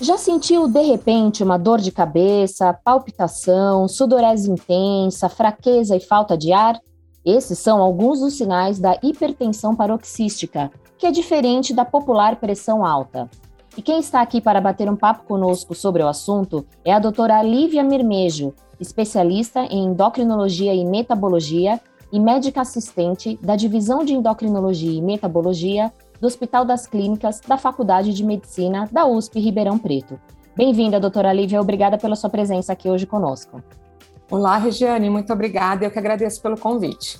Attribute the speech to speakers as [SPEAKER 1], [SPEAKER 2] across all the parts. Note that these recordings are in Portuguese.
[SPEAKER 1] Já sentiu de repente uma dor de cabeça, palpitação, sudorese intensa, fraqueza e falta de ar? Esses são alguns dos sinais da hipertensão paroxística, que é diferente da popular pressão alta. E quem está aqui para bater um papo conosco sobre o assunto é a doutora Lívia Mirmejo, especialista em endocrinologia e metabologia e médica assistente da Divisão de Endocrinologia e Metabologia do Hospital das Clínicas da Faculdade de Medicina da USP Ribeirão Preto. Bem-vinda, doutora Lívia, obrigada pela sua presença aqui hoje conosco.
[SPEAKER 2] Olá, Regiane, muito obrigada, eu que agradeço pelo convite.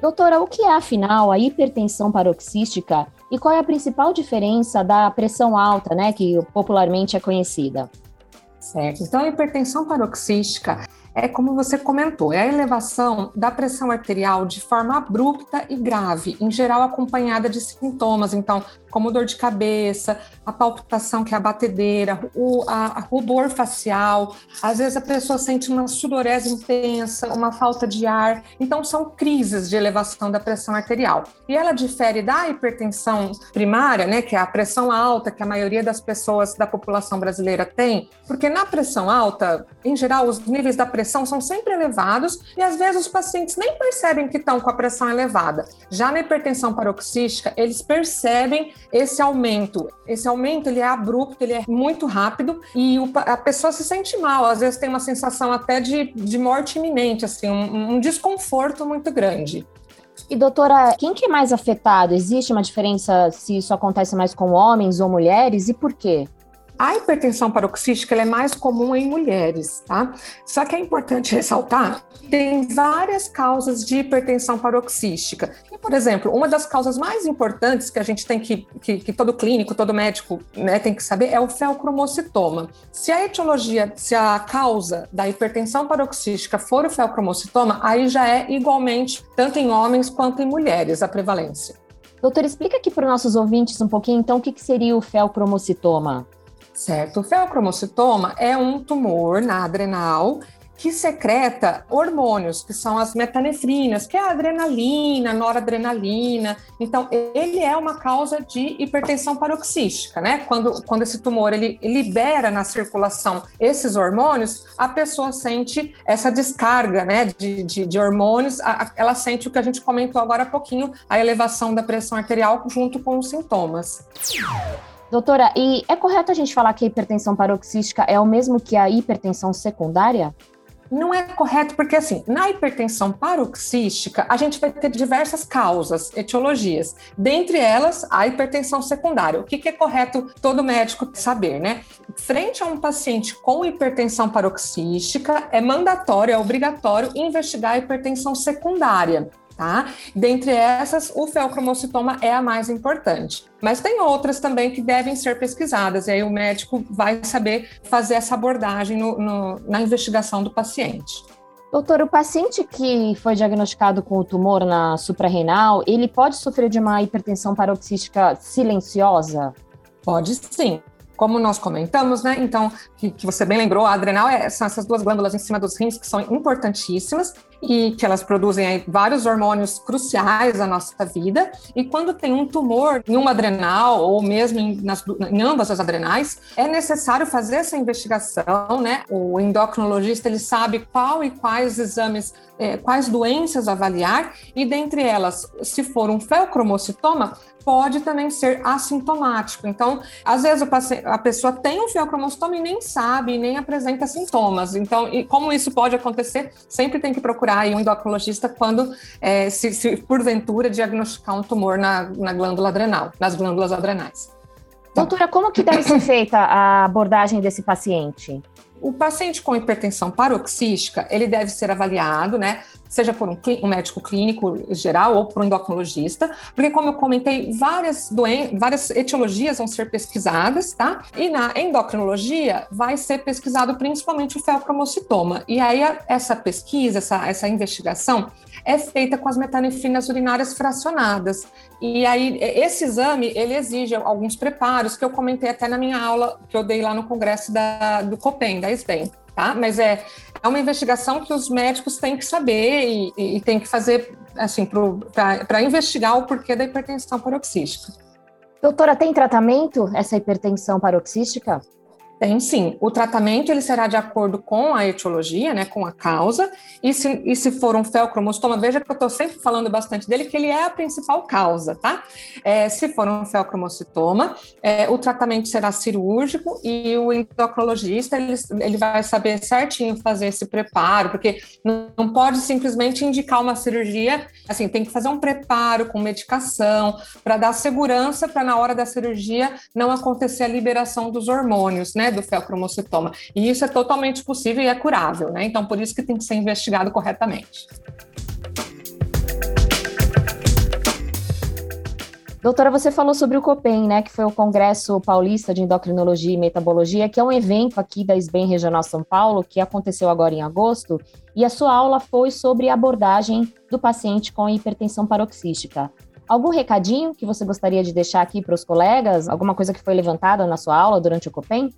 [SPEAKER 1] Doutora, o que é afinal a hipertensão paroxística e qual é a principal diferença da pressão alta, né, que popularmente é conhecida?
[SPEAKER 2] Certo. Então, a hipertensão paroxística é como você comentou, é a elevação da pressão arterial de forma abrupta e grave, em geral acompanhada de sintomas, então, como dor de cabeça, a palpitação, que é a batedeira, o a, a rubor facial, às vezes a pessoa sente uma sudorese intensa, uma falta de ar, então são crises de elevação da pressão arterial. E ela difere da hipertensão primária, né, que é a pressão alta que a maioria das pessoas da população brasileira tem, porque na pressão alta, em geral, os níveis da pressão são sempre elevados e às vezes os pacientes nem percebem que estão com a pressão elevada. Já na hipertensão paroxística, eles percebem esse aumento. Esse aumento ele é abrupto, ele é muito rápido e o, a pessoa se sente mal. Às vezes tem uma sensação até de, de morte iminente, assim, um, um desconforto muito grande.
[SPEAKER 1] E doutora, quem que é mais afetado? Existe uma diferença se isso acontece mais com homens ou mulheres e por quê?
[SPEAKER 2] A hipertensão paroxística é mais comum em mulheres, tá? Só que é importante ressaltar que tem várias causas de hipertensão paroxística. E, por exemplo, uma das causas mais importantes que a gente tem que, que, que todo clínico, todo médico né, tem que saber é o felcromocitoma. Se a etiologia, se a causa da hipertensão paroxística for o felcromocitoma, aí já é igualmente tanto em homens quanto em mulheres a prevalência.
[SPEAKER 1] Doutor, explica aqui para os nossos ouvintes um pouquinho, então, o que, que seria o felcromocitoma?
[SPEAKER 2] Certo. O feocromocitoma é um tumor na adrenal que secreta hormônios, que são as metanefrinas, que é a adrenalina, noradrenalina. Então, ele é uma causa de hipertensão paroxística, né? Quando, quando esse tumor ele libera na circulação esses hormônios, a pessoa sente essa descarga, né, de, de, de hormônios, a, ela sente o que a gente comentou agora há pouquinho, a elevação da pressão arterial junto com os sintomas.
[SPEAKER 1] Doutora, e é correto a gente falar que a hipertensão paroxística é o mesmo que a hipertensão secundária?
[SPEAKER 2] Não é correto, porque assim, na hipertensão paroxística, a gente vai ter diversas causas, etiologias. Dentre elas, a hipertensão secundária. O que, que é correto todo médico saber, né? Frente a um paciente com hipertensão paroxística, é mandatório, é obrigatório investigar a hipertensão secundária tá? Dentre essas, o feocromocitoma é a mais importante. Mas tem outras também que devem ser pesquisadas, e aí o médico vai saber fazer essa abordagem no, no, na investigação do paciente.
[SPEAKER 1] Doutor, o paciente que foi diagnosticado com o tumor na suprarrenal, ele pode sofrer de uma hipertensão paroxística silenciosa?
[SPEAKER 2] Pode sim. Como nós comentamos, né? Então, que, que você bem lembrou, a adrenal é, são essas duas glândulas em cima dos rins que são importantíssimas e que elas produzem vários hormônios cruciais à nossa vida. E quando tem um tumor em uma adrenal ou mesmo em, nas, em ambas as adrenais, é necessário fazer essa investigação, né? O endocrinologista ele sabe qual e quais exames é, quais doenças avaliar, e dentre elas, se for um feocromocitoma, pode também ser assintomático. Então, às vezes a pessoa tem um feocromocitoma e nem sabe, nem apresenta sintomas. Então, e como isso pode acontecer, sempre tem que procurar um endocrinologista quando, é, se, se, porventura, diagnosticar um tumor na, na glândula adrenal, nas glândulas adrenais.
[SPEAKER 1] Doutora, como que deve ser feita a abordagem desse paciente?
[SPEAKER 2] O paciente com hipertensão paroxística, ele deve ser avaliado, né? Seja por um, um médico clínico geral ou por um endocrinologista, porque, como eu comentei, várias várias etiologias vão ser pesquisadas, tá? E na endocrinologia vai ser pesquisado principalmente o felcromocitoma. E aí, essa pesquisa, essa, essa investigação, é feita com as metanefrinas urinárias fracionadas. E aí, esse exame, ele exige alguns preparos que eu comentei até na minha aula que eu dei lá no congresso da, do COPEN, da SBEM, tá? Mas é, é uma investigação que os médicos têm que saber e, e, e têm que fazer assim, para investigar o porquê da hipertensão paroxística.
[SPEAKER 1] Doutora, tem tratamento essa hipertensão paroxística?
[SPEAKER 2] Tem sim. O tratamento ele será de acordo com a etiologia, né, com a causa, e se, e se for um felcromostoma, veja que eu estou sempre falando bastante dele, que ele é a principal causa, tá? É, se for um felcromocitoma, é, o tratamento será cirúrgico e o endocrinologista ele, ele vai saber certinho fazer esse preparo, porque não, não pode simplesmente indicar uma cirurgia, assim, tem que fazer um preparo com medicação para dar segurança para na hora da cirurgia não acontecer a liberação dos hormônios, né? Do felcromocitoma. E isso é totalmente possível e é curável, né? Então, por isso que tem que ser investigado corretamente.
[SPEAKER 1] Doutora, você falou sobre o COPEN, né, que foi o Congresso Paulista de Endocrinologia e Metabologia, que é um evento aqui da SBEM Regional São Paulo, que aconteceu agora em agosto, e a sua aula foi sobre a abordagem do paciente com hipertensão paroxística. Algum recadinho que você gostaria de deixar aqui para os colegas? Alguma coisa que foi levantada na sua aula durante o COPEN?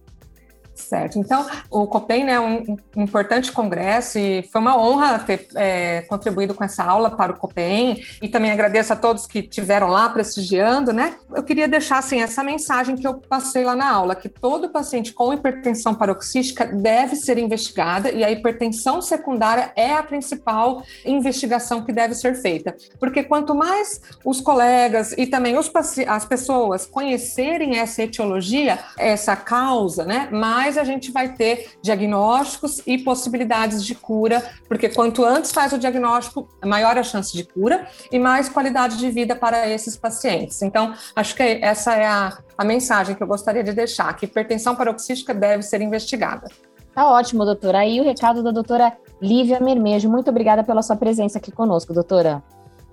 [SPEAKER 2] Certo. Então, o COPEN né, é um, importante congresso e foi uma honra ter é, contribuído com essa aula para o COPEN e também agradeço a todos que estiveram lá prestigiando, né? Eu queria deixar, assim, essa mensagem que eu passei lá na aula, que todo paciente com hipertensão paroxística deve ser investigada e a hipertensão secundária é a principal investigação que deve ser feita. Porque quanto mais os colegas e também os, as pessoas conhecerem essa etiologia, essa causa, né, mais mais a gente vai ter diagnósticos e possibilidades de cura, porque quanto antes faz o diagnóstico, maior a chance de cura e mais qualidade de vida para esses pacientes. Então, acho que essa é a, a mensagem que eu gostaria de deixar, que hipertensão paroxística deve ser investigada.
[SPEAKER 1] Tá ótimo, doutora. Aí o recado da doutora Lívia Mermejo. Muito obrigada pela sua presença aqui conosco, doutora.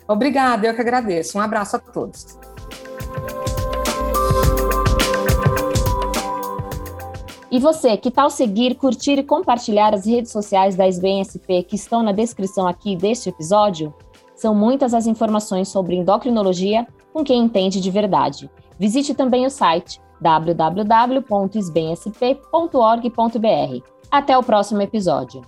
[SPEAKER 2] Obrigada, eu que agradeço. Um abraço a todos.
[SPEAKER 1] E você, que tal seguir, curtir e compartilhar as redes sociais da SBNSP que estão na descrição aqui deste episódio? São muitas as informações sobre endocrinologia com quem entende de verdade. Visite também o site www.sbnsp.org.br. Até o próximo episódio.